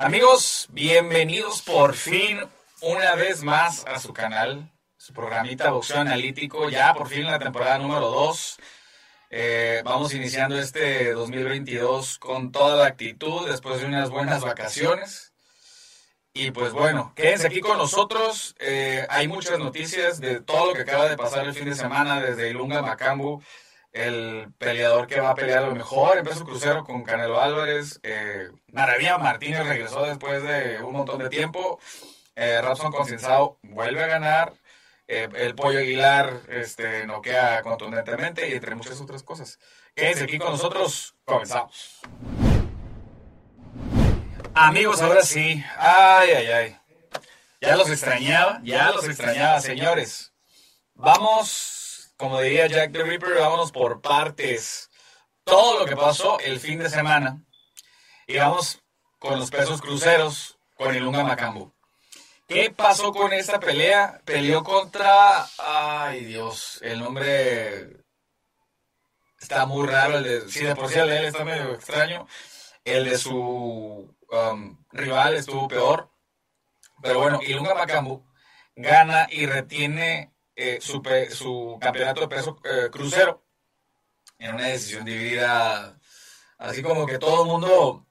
Amigos, bienvenidos por fin una vez más a su canal, su programita Boxeo Analítico, ya por fin la temporada número 2. Eh, vamos iniciando este 2022 con toda la actitud después de unas buenas vacaciones. Y pues bueno, quédense aquí con nosotros. Eh, hay muchas noticias de todo lo que acaba de pasar el fin de semana desde Ilunga Macambu el peleador que va a pelear lo mejor en peso crucero con Canelo Álvarez. Eh, Maravilla Martínez regresó después de un montón de tiempo. Eh, Robson Concienzado vuelve a ganar. Eh, el Pollo Aguilar este, noquea contundentemente y entre muchas otras cosas. Quédense aquí con nosotros. Comenzamos. Amigos, ahora sí. Ay, ay, ay. Ya los extrañaba, ya los extrañaba, señores. Vamos como diría Jack the Ripper, vámonos por partes. Todo lo que pasó el fin de semana. Y vamos con los pesos cruceros, con el Unga Macambo. ¿Qué pasó con esta pelea? Peleó contra. Ay, Dios, el nombre. Está muy raro. El de, sí, de por sí el de él está medio extraño. El de su um, rival estuvo peor. Pero bueno, Ilunga Macambo gana y retiene eh, su, campeonato de peso eh, crucero en una decisión dividida, así como que todo el mundo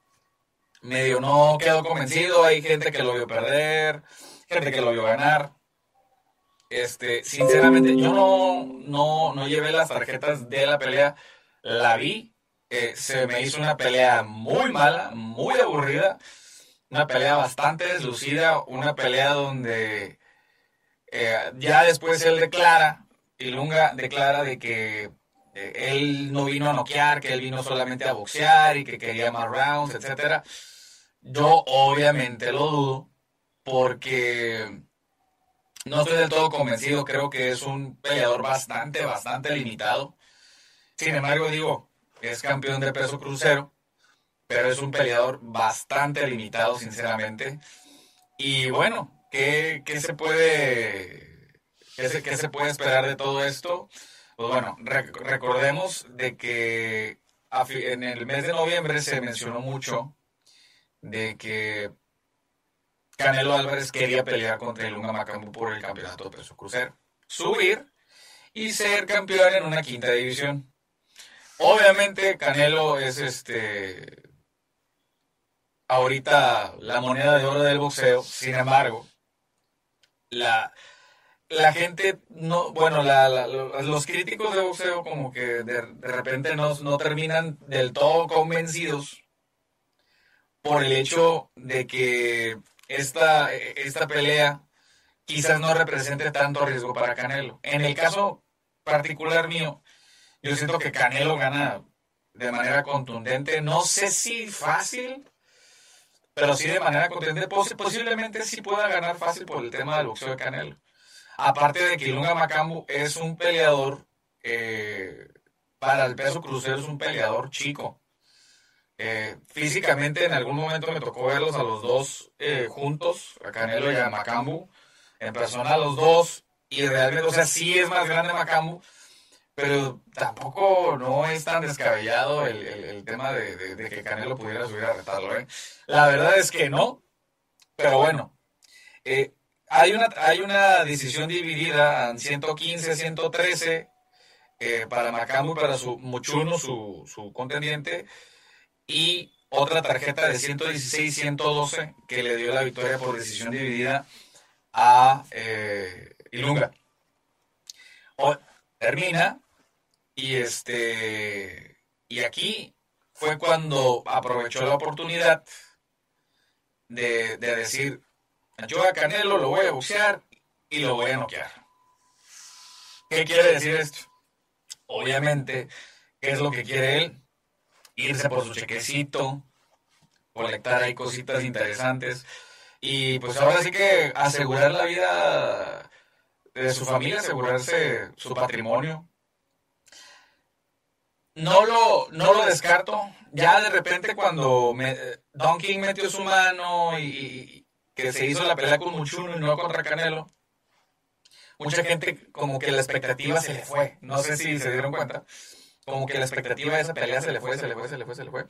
medio no quedó convencido, hay gente que lo vio perder, gente que lo vio ganar. Este, sinceramente, yo no, no, no llevé las tarjetas de la pelea, la vi, eh, se me hizo una pelea muy mala, muy aburrida, una pelea bastante deslucida, una pelea donde eh, ya después él declara, y Lunga declara de que eh, él no vino a noquear, que él vino solamente a boxear y que quería más rounds, etc. Yo obviamente lo dudo porque no estoy del todo convencido, creo que es un peleador bastante, bastante limitado. Sin embargo, digo, es campeón de peso crucero, pero es un peleador bastante limitado, sinceramente. Y bueno, ¿Qué, se puede, qué se, puede esperar de todo esto? Pues bueno, recordemos de que en el mes de noviembre se mencionó mucho de que Canelo Álvarez quería pelear contra el Lunga Macambu por el campeonato de peso crucero, subir y ser campeón en una quinta división. Obviamente Canelo es este ahorita la moneda de oro del boxeo, sin embargo, la, la gente no, bueno, la, los críticos de boxeo como que de, repente no, no, terminan del todo convencidos por el hecho de que esta, esta pelea quizás no represente tanto riesgo para Canelo. En el caso particular mío, yo siento que Canelo gana de manera contundente, no sé si fácil, pero sí de manera contundente, posiblemente sí pueda ganar fácil por el tema del boxeo de Canelo. Aparte de que Lunga Macambu es un peleador, eh, para el peso crucero es un peleador chico. Eh, físicamente en algún momento me tocó verlos a los dos eh, juntos, a Canelo y a Macambu, en persona a los dos, y realmente, o sea, sí es más grande Macambu, pero tampoco no es tan descabellado el, tema de, que Canelo pudiera subir a retarlo. ¿eh? La verdad es que no, pero bueno, eh, hay, una, hay una decisión dividida en 115, 113 eh, para Macamu y para su Muchuno, su, contendiente, y otra tarjeta de 116, 112 que le dio la victoria por decisión dividida a eh, Ilunga. termina y este y aquí fue cuando aprovechó la oportunidad de, decir, yo a Canelo lo voy a boxear y lo voy a noquear. ¿Qué quiere decir esto? Obviamente, ¿qué es lo que quiere él? Irse por su chequecito, colectar ahí cositas interesantes y pues ahora sí que asegurar la vida de su familia, asegurarse su patrimonio. No lo, no lo descarto. Ya de repente cuando Don King metió su mano y, que se hizo la pelea con Muchuno y no contra Canelo, mucha gente como que la expectativa se le fue. No sé si se dieron cuenta. Como que la expectativa de esa pelea se le fue, se le fue, se le fue, se le fue.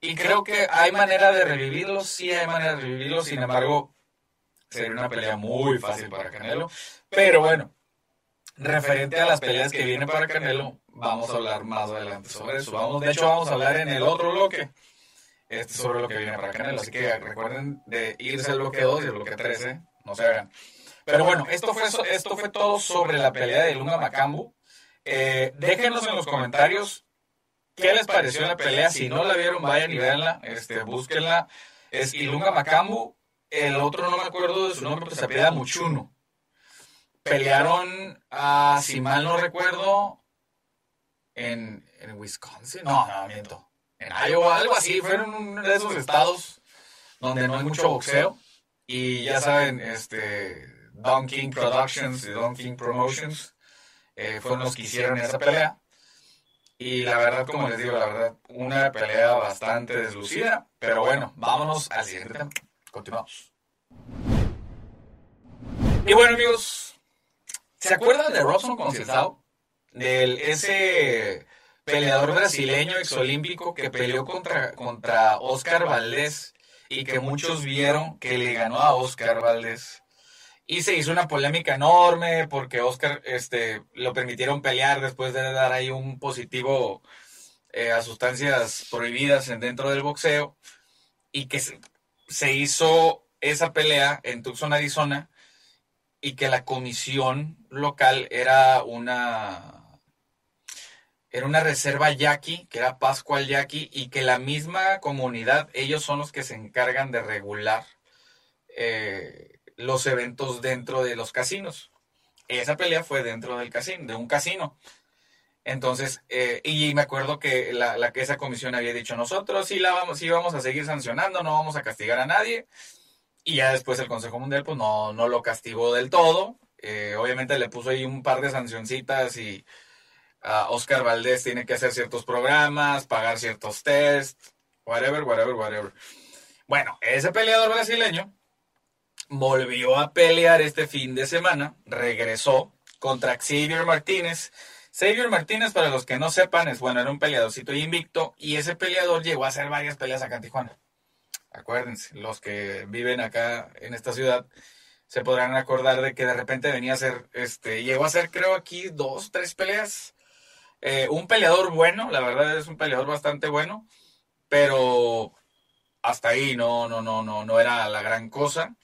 Y creo que hay manera de revivirlo, sí hay manera de revivirlo, sin embargo, sería una pelea muy fácil para Canelo. Pero bueno, referente a las peleas que vienen para Canelo, vamos a hablar más adelante sobre eso. Vamos, de hecho, vamos a hablar en el otro bloque este, sobre lo que viene para Canelo. Así que recuerden de irse al bloque 2 y al bloque 13, no se hagan. Pero bueno, esto fue, esto fue todo sobre la pelea de Lunga Macambu. Eh, déjenos en los comentarios qué les pareció la pelea. Si no la vieron, vayan y véanla, este, búsquenla. Es Ilunga Macambu. El otro no me acuerdo de su nombre, pero se apellida Muchuno. Pelearon, a, si mal no recuerdo, en, en Wisconsin. No, no, miento. En Iowa, algo así. Fueron uno de esos estados donde no hay mucho boxeo. Y ya saben, este, Don King Productions y Don King Promotions eh, fueron los que hicieron esa pelea. Y la verdad, como les digo, la verdad, una pelea bastante deslucida. Pero bueno, vámonos al siguiente tema. Continuamos. Y bueno, amigos, ¿se acuerdan de Robson Conceição? Del ese peleador brasileño exolímpico que peleó contra, contra Oscar Valdés y que muchos vieron que le ganó a Oscar Valdés. Y se hizo una polémica enorme porque Oscar este, lo permitieron pelear después de dar ahí un positivo eh, a sustancias prohibidas dentro del boxeo. Y que se, hizo esa pelea en Tucson, Arizona. Y que la comisión local era una era una reserva yaqui, que era Pascual Yaqui, y que la misma comunidad, ellos son los que se encargan de regular eh, los eventos dentro de los casinos. Esa pelea fue dentro del casino, de un casino. Entonces, eh, y me acuerdo que la, que esa comisión había dicho, nosotros sí la vamos, sí vamos a seguir sancionando, no vamos a castigar a nadie. Y ya después el Consejo Mundial, pues no, no lo castigó del todo. Eh, obviamente le puso ahí un par de sancioncitas y Oscar Valdés tiene que hacer ciertos programas, pagar ciertos tests, whatever, whatever, whatever. Bueno, ese peleador brasileño volvió a pelear este fin de semana, regresó contra Xavier Martínez. Xavier Martínez, para los que no sepan, es bueno, era un peleadorcito invicto y ese peleador llegó a hacer varias peleas acá en Tijuana. Acuérdense, los que viven acá en esta ciudad se podrán acordar de que de repente venía a hacer, este, llegó a hacer creo aquí dos, tres peleas. Eh, un peleador bueno, la verdad es un peleador bastante bueno, pero hasta ahí no, no, no, no, no era la gran cosa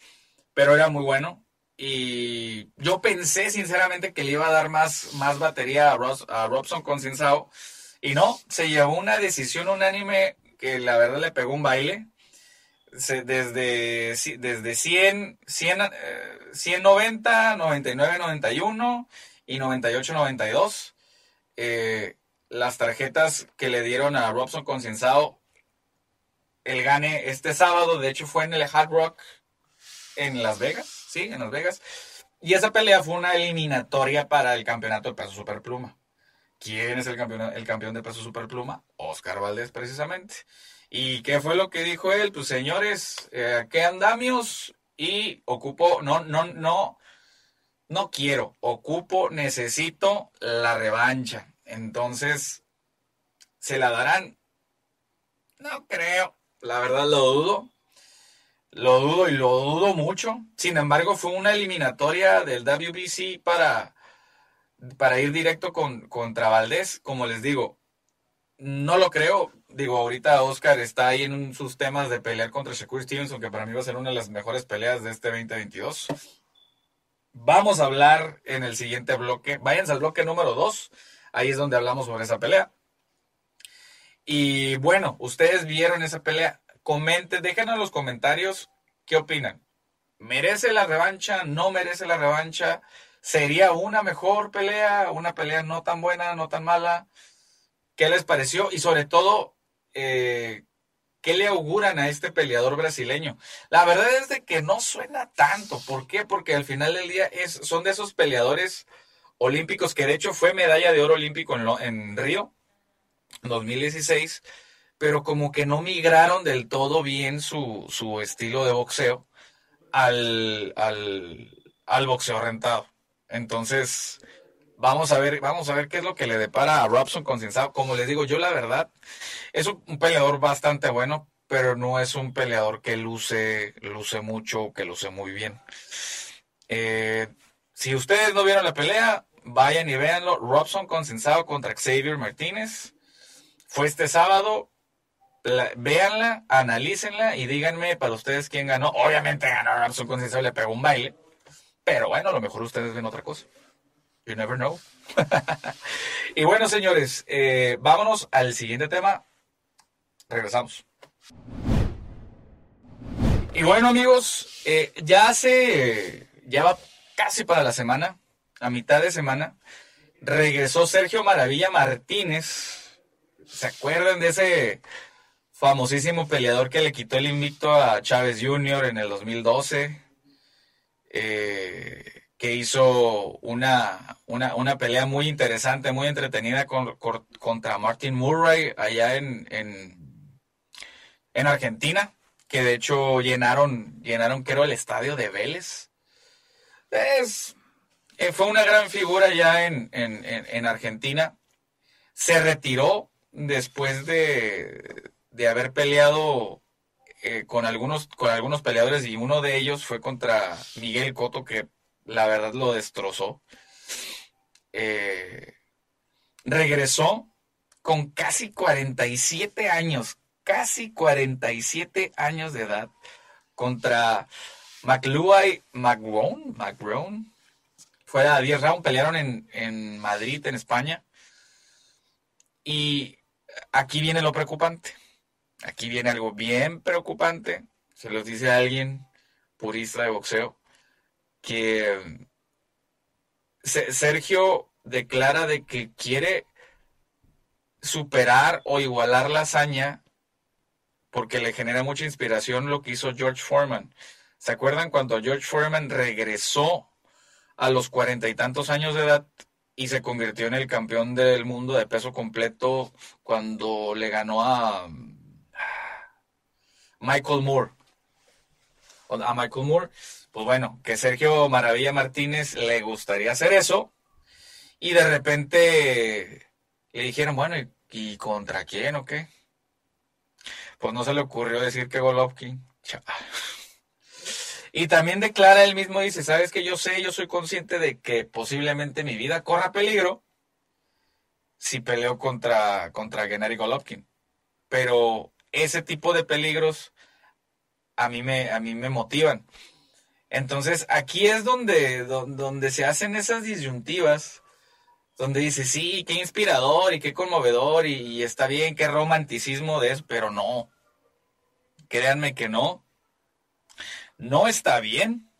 pero era muy bueno. Y yo pensé sinceramente que le iba a dar más, más batería a, a Robson con Cinsao. Y no, se llevó una decisión unánime que la verdad le pegó un baile. desde, desde 100, 100, 190, 99, 91 y 98, 92. Eh, las tarjetas que le dieron a Robson con Cinsao, el gane este sábado, de hecho fue en el Hard Rock en Las Vegas, sí, en Las Vegas. Y esa pelea fue una eliminatoria para el campeonato de peso superpluma. ¿Quién es el campeón, el campeón de peso superpluma? Oscar Valdés, precisamente. ¿Y qué fue lo que dijo él? Pues señores, eh, ¿qué andamios? Y ocupo, no, no, no, no quiero, ocupo, necesito la revancha. Entonces, ¿se la darán? No creo, la verdad lo dudo. Lo dudo y lo dudo mucho. Sin embargo, fue una eliminatoria del WBC para, para ir directo con, contra Valdés. Como les digo, no lo creo. Digo, ahorita Oscar está ahí en sus temas de pelear contra Shakur Stevenson, que para mí va a ser una de las mejores peleas de este 2022. Vamos a hablar en el siguiente bloque. Váyanse al bloque número 2. Ahí es donde hablamos sobre esa pelea. Y bueno, ustedes vieron esa pelea comenten, déjenos en los comentarios qué opinan. ¿Merece la revancha? ¿No merece la revancha? ¿Sería una mejor pelea? ¿Una pelea no tan buena, no tan mala? ¿Qué les pareció? Y sobre todo, eh, ¿qué le auguran a este peleador brasileño? La verdad es de que no suena tanto. ¿Por qué? Porque al final del día es, son de esos peleadores olímpicos que de hecho fue medalla de oro olímpico en, en Río 2016, pero como que no migraron del todo bien su, su estilo de boxeo al, al, al boxeo rentado. Entonces, Vamos a ver, vamos a ver qué es lo que le depara a Robson Concensado. Como les digo, yo la verdad, es un, peleador bastante bueno, pero no es un peleador que luce, luce mucho, que luce muy bien. Eh, si ustedes no vieron la pelea, vayan y véanlo. Robson Consensado contra Xavier Martínez. Fue este sábado. véanla, analícenla y díganme para ustedes quién ganó. Obviamente ganó Robson Consensado le pegó un baile. Pero bueno, a lo mejor ustedes ven otra cosa. You never know. y bueno, señores, eh, vámonos al siguiente tema. Regresamos. Y bueno, amigos, eh, ya hace, ya va casi para la semana, a mitad de semana, regresó Sergio Maravilla Martínez. ¿Se acuerdan de ese famosísimo peleador que le quitó el invicto a Chávez Jr. en el 2012? Eh, que hizo una, una, pelea muy interesante, muy entretenida contra Martin Murray allá en, en, Argentina, que de hecho llenaron, llenaron creo el estadio de Vélez. Es, eh, fue una gran figura ya en, en, Argentina. Se retiró después de, de haber peleado eh, con, algunos, con algunos peleadores y uno de ellos fue contra Miguel Cotto, que la verdad lo destrozó. Eh, regresó con casi 47 años, casi 47 años de edad, contra McLuhay McGrone, McGrone. Fue a 10 rounds, pelearon en, en Madrid, en España. Y aquí viene lo preocupante. Aquí viene algo bien preocupante. Se los dice alguien purista de boxeo que Sergio declara de que quiere superar o igualar la hazaña porque le genera mucha inspiración lo que hizo George Foreman. ¿Se acuerdan cuando George Foreman regresó a los cuarenta y tantos años de edad y se convirtió en el campeón del mundo de peso completo cuando le ganó a Michael Moore? A Michael Moore pues bueno, que Sergio Maravilla Martínez le gustaría hacer eso. Y de repente le dijeron, bueno, ¿y, contra quién o qué? Pues no se le ocurrió decir que Golovkin. Y también declara él mismo, dice, sabes que yo sé, yo soy consciente de que posiblemente mi vida corra peligro si peleo contra, contra Gennady Golovkin. Pero ese tipo de peligros a mí me, a mí me motivan. Entonces, aquí es donde, donde, se hacen esas disyuntivas, donde dice, sí, qué inspirador y qué conmovedor y, está bien, qué romanticismo de eso, pero no. Créanme que no. No está bien.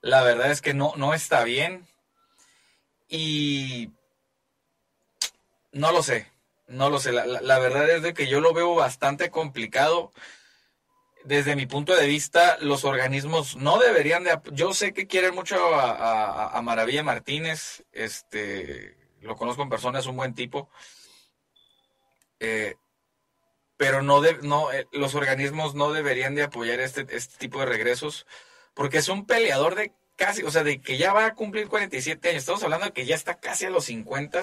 La verdad es que no, no está bien. Y no lo sé, no lo sé. La, la verdad es de que yo lo veo bastante complicado desde mi punto de vista, los organismos no deberían de... Yo sé que quieren mucho a, Maravilla Martínez, este, lo conozco en persona, es un buen tipo, eh, pero no, de, no eh, los organismos no deberían de apoyar este, este tipo de regresos, porque es un peleador de casi, o sea, de que ya va a cumplir 47 años, estamos hablando de que ya está casi a los 50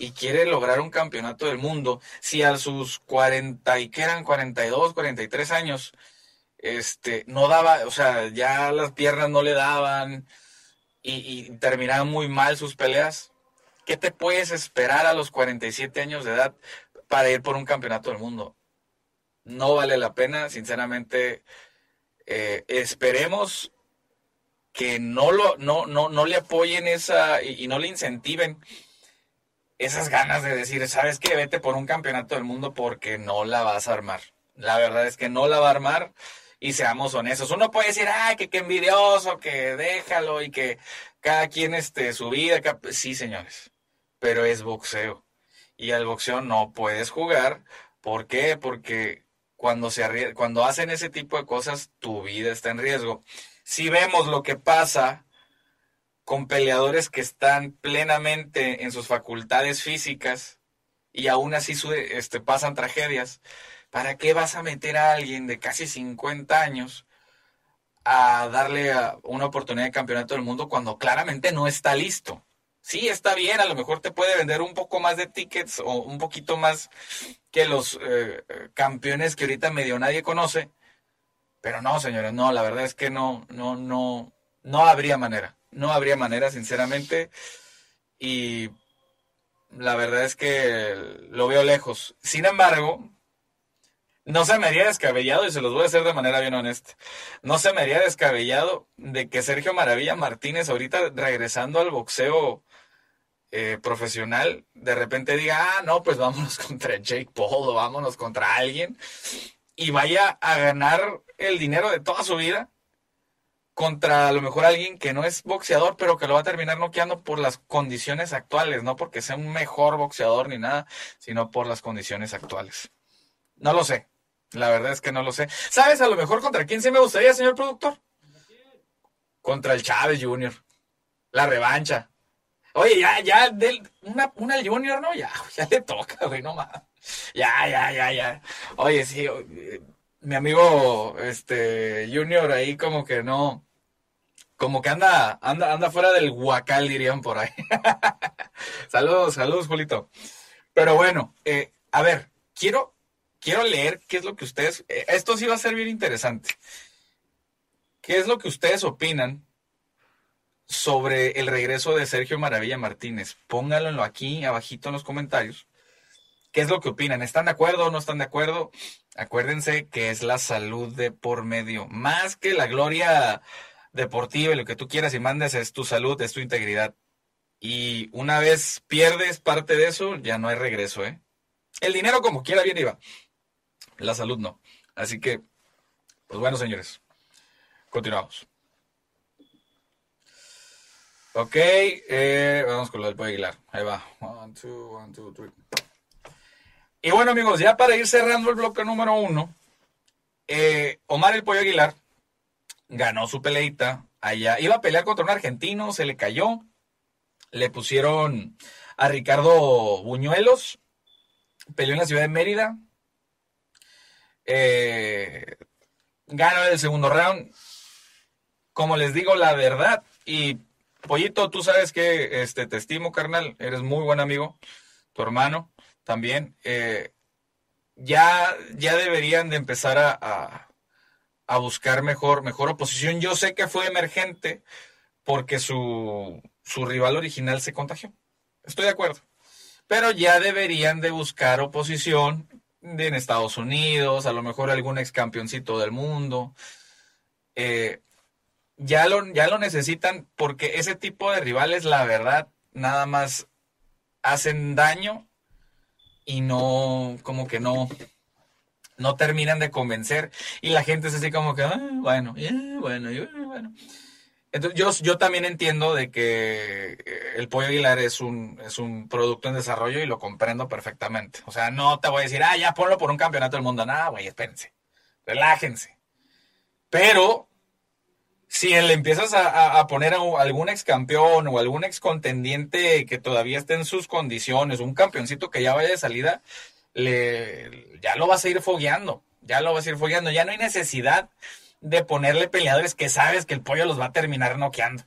y quiere lograr un campeonato del mundo, si a sus 40 y que eran 42, 43 años, este, no daba, o sea, ya las piernas no le daban y, terminaban muy mal sus peleas, ¿qué te puedes esperar a los 47 años de edad para ir por un campeonato del mundo? No vale la pena, sinceramente. Eh, esperemos que no, lo, no, no, no le apoyen esa y no le incentiven esas ganas de decir, ¿sabes qué? Vete por un campeonato del mundo porque no la vas a armar. La verdad es que no la va a armar Y seamos honestos. Uno puede decir, ay, que qué envidioso, que déjalo y que cada quien este, su vida. Sí, señores, pero es boxeo. Y al boxeo no puedes jugar. ¿Por qué? Porque cuando, se cuando hacen ese tipo de cosas, tu vida está en riesgo. Si vemos lo que pasa con peleadores que están plenamente en sus facultades físicas y aún así este, pasan tragedias, ¿para qué vas a meter a alguien de casi 50 años a darle una oportunidad de campeonato del mundo cuando claramente no está listo? Sí, está bien, a lo mejor te puede vender un poco más de tickets o un poquito más que los eh, campeones que ahorita medio nadie conoce, pero no, señores, no, la verdad es que no, no, no, no habría manera, no habría manera, sinceramente, y la verdad es que lo veo lejos. Sin embargo, no se me haría descabellado, y se los voy a hacer de manera bien honesta, no se me haría descabellado de que Sergio Maravilla Martínez, ahorita regresando al boxeo eh, profesional, de repente diga, ah, no, pues vámonos contra Jake Paul o vámonos contra alguien, y vaya a ganar el dinero de toda su vida contra a lo mejor alguien que no es boxeador, pero que lo va a terminar noqueando por las condiciones actuales, no porque sea un mejor boxeador ni nada, sino por las condiciones actuales. No lo sé. La verdad es que no lo sé. ¿Sabes a lo mejor contra quién se me gustaría, señor productor? Contra el Chávez Jr. La revancha. Oye, ya, ya, una, una Junior, ¿no? Ya, ya le toca, güey, no más. Ya, ya, ya, ya. Oye, sí, mi amigo, este, Junior ahí como que no, como que anda, anda, anda fuera del huacal, dirían por ahí. saludos, saludos, Julito. Pero bueno, eh, a ver, quiero, quiero leer qué es lo que ustedes, eh, esto sí va a ser bien interesante. ¿Qué es lo que ustedes opinan sobre el regreso de Sergio Maravilla Martínez? Pónganlo aquí, abajito en los comentarios. ¿Qué es lo que opinan? ¿Están de acuerdo o no están de acuerdo? Acuérdense que es la salud de por medio. Más que la gloria deportiva y lo que tú quieras y mandes es tu salud, es tu integridad. Y una vez pierdes parte de eso, ya no hay regreso, ¿eh? El dinero como quiera viene y va. La salud no. Así que, pues bueno, señores, continuamos. Ok, eh, vamos con lo del Pollo Aguilar. Ahí va. One, two, one, two, three. Y bueno, amigos, ya para ir cerrando el bloque número uno, eh, Omar el Pollo Aguilar ganó su peleita allá. Iba a pelear contra un argentino, se le cayó. Le pusieron a Ricardo Buñuelos. Peleó en la ciudad de Mérida. Eh, ganó el segundo round. Como les digo, la verdad. Y Pollito, tú sabes que este, te estimo, carnal. Eres muy buen amigo. Tu hermano también, eh, ya, ya deberían de empezar a, a, buscar mejor, mejor oposición. Yo sé que fue emergente porque su, su rival original se contagió. Estoy de acuerdo. Pero ya deberían de buscar oposición en Estados Unidos, a lo mejor algún ex campeoncito del mundo. Eh, ya, lo, ya lo necesitan porque ese tipo de rivales, la verdad, nada más hacen daño y no, como que no, no terminan de convencer y la gente es así como que, ah, bueno, bueno, bueno. Entonces, yo, yo también entiendo de que el Pollo Aguilar es un, es un producto en desarrollo y lo comprendo perfectamente. O sea, no te voy a decir, ah, ya ponlo por un campeonato del mundo. Nada, güey, espérense. Relájense. Pero si le empiezas a, poner a algún ex campeón o algún ex contendiente que todavía esté en sus condiciones, un campeoncito que ya vaya de salida, le, ya lo vas a ir fogueando, ya lo vas a ir fogueando, ya no hay necesidad de ponerle peleadores que sabes que el pollo los va a terminar noqueando.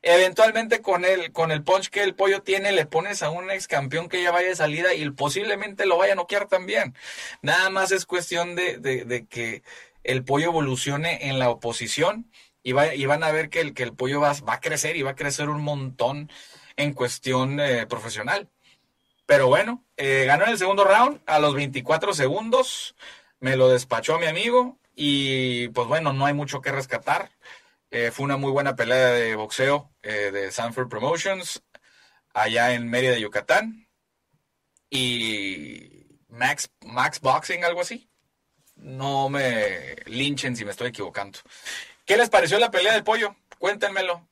Eventualmente con el, con el punch que el pollo tiene, le pones a un ex campeón que ya vaya de salida y posiblemente lo vaya a noquear también. Nada más es cuestión de, de que el pollo evolucione en la oposición y, van a ver que el, pollo va, va, a crecer y va a crecer un montón en cuestión eh, profesional. Pero bueno, eh, ganó en el segundo round a los 24 segundos, me lo despachó a mi amigo y pues bueno, no hay mucho que rescatar. Eh, fue una muy buena pelea de boxeo de Sanford Promotions allá en Mérida, Yucatán. Y Max, Max Boxing, algo así. no me linchen si me estoy equivocando. ¿Qué les pareció la pelea del pollo? Cuéntenmelo.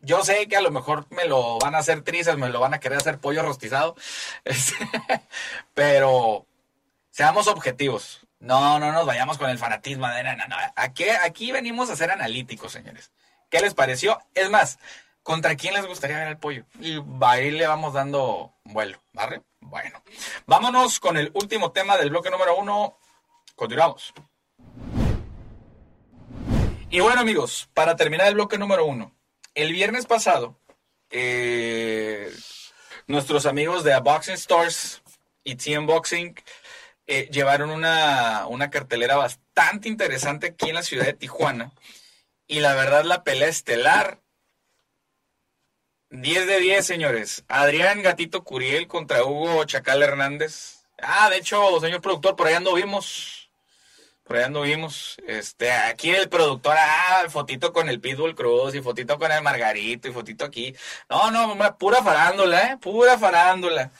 Yo sé que a lo mejor me lo van a hacer trizas, me lo van a querer hacer pollo rostizado. Pero seamos objetivos. No, no nos vayamos con el fanatismo de no, no, Aquí, aquí venimos a ser analíticos, señores. ¿Qué les pareció? Es más, ¿contra quién les gustaría ver el pollo? Y ahí le vamos dando vuelo, ¿vale? Bueno, vámonos con el último tema del bloque número uno. Continuamos. Y bueno, amigos, para terminar el bloque número uno, el viernes pasado, eh, nuestros amigos de Boxing Stores y TM Boxing eh, llevaron una, una, cartelera bastante interesante aquí en la ciudad de Tijuana. Y la verdad, la pelea estelar. 10 de 10, señores. Adrián Gatito Curiel contra Hugo Chacal Hernández. Ah, de hecho, señor productor, por allá anduvimos por allá anduvimos. Este, aquí el productor, ah, fotito con el Pitbull Cruz y fotito con el Margarito y fotito aquí. No, no, pura farándula, ¿eh? Pura farándula.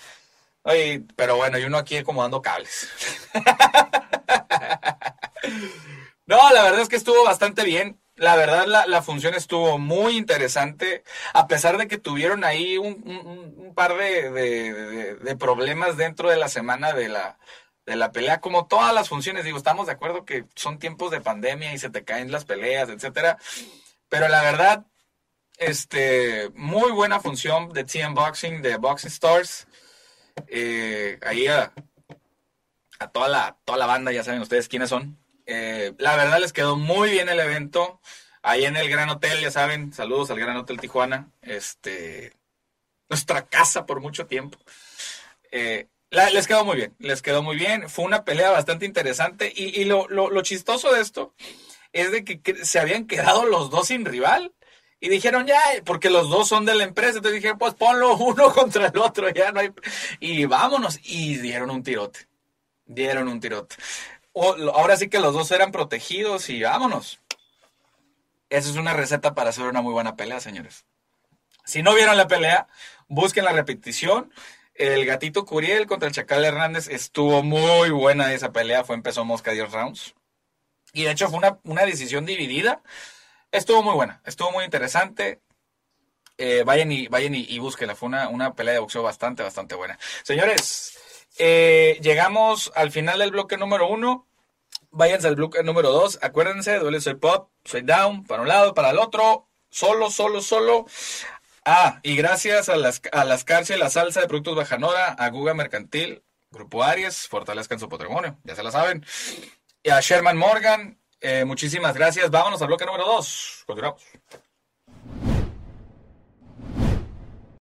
Oye, pero bueno, y uno aquí acomodando cables. no, la verdad es que estuvo bastante bien. La verdad, la, función estuvo muy interesante, a pesar de que tuvieron ahí un, par de problemas dentro de la semana de la, de la pelea, como todas las funciones, digo, estamos de acuerdo que son tiempos de pandemia y se te caen las peleas, etcétera, pero la verdad, este, muy buena función de TM Boxing, de Boxing Stars, eh, ahí a, toda la, toda la banda, ya saben ustedes quiénes son, eh, la verdad les quedó muy bien el evento, ahí en el Gran Hotel, ya saben, saludos al Gran Hotel Tijuana, este, nuestra casa por mucho tiempo. Eh, les quedó muy bien, les quedó muy bien. Fue una pelea bastante interesante. Y, lo, chistoso de esto es de que, se habían quedado los dos sin rival. Y dijeron, ya, porque los dos son de la empresa. Entonces dijeron, pues ponlo uno contra el otro, ya no hay. Y vámonos. Y dieron un tirote. Dieron un tirote. ahora sí que los dos eran protegidos y vámonos. Esa es una receta para hacer una muy buena pelea, señores. Si no vieron la pelea, busquen la repetición. El gatito Curiel contra el Chacal Hernández estuvo muy buena esa pelea, fue empezó Mosca 10 rounds. Y de hecho fue una, decisión dividida. Estuvo muy buena, estuvo muy interesante. Eh, vayan y, vayan y, búsquenla, fue una, pelea de boxeo bastante, bastante buena. Señores, eh, llegamos al final del bloque número uno. Váyanse al bloque número dos. Acuérdense, duele soy pop, soy down, para un lado, para el otro. Solo, solo, solo. Ah, y gracias a las, a las cárceles, la salsa de productos Bajanora, a Guga Mercantil, Grupo Aries, fortalezcan su patrimonio, ya se la saben. Y a Sherman Morgan, eh, muchísimas gracias. Vámonos al bloque número 2. Continuamos.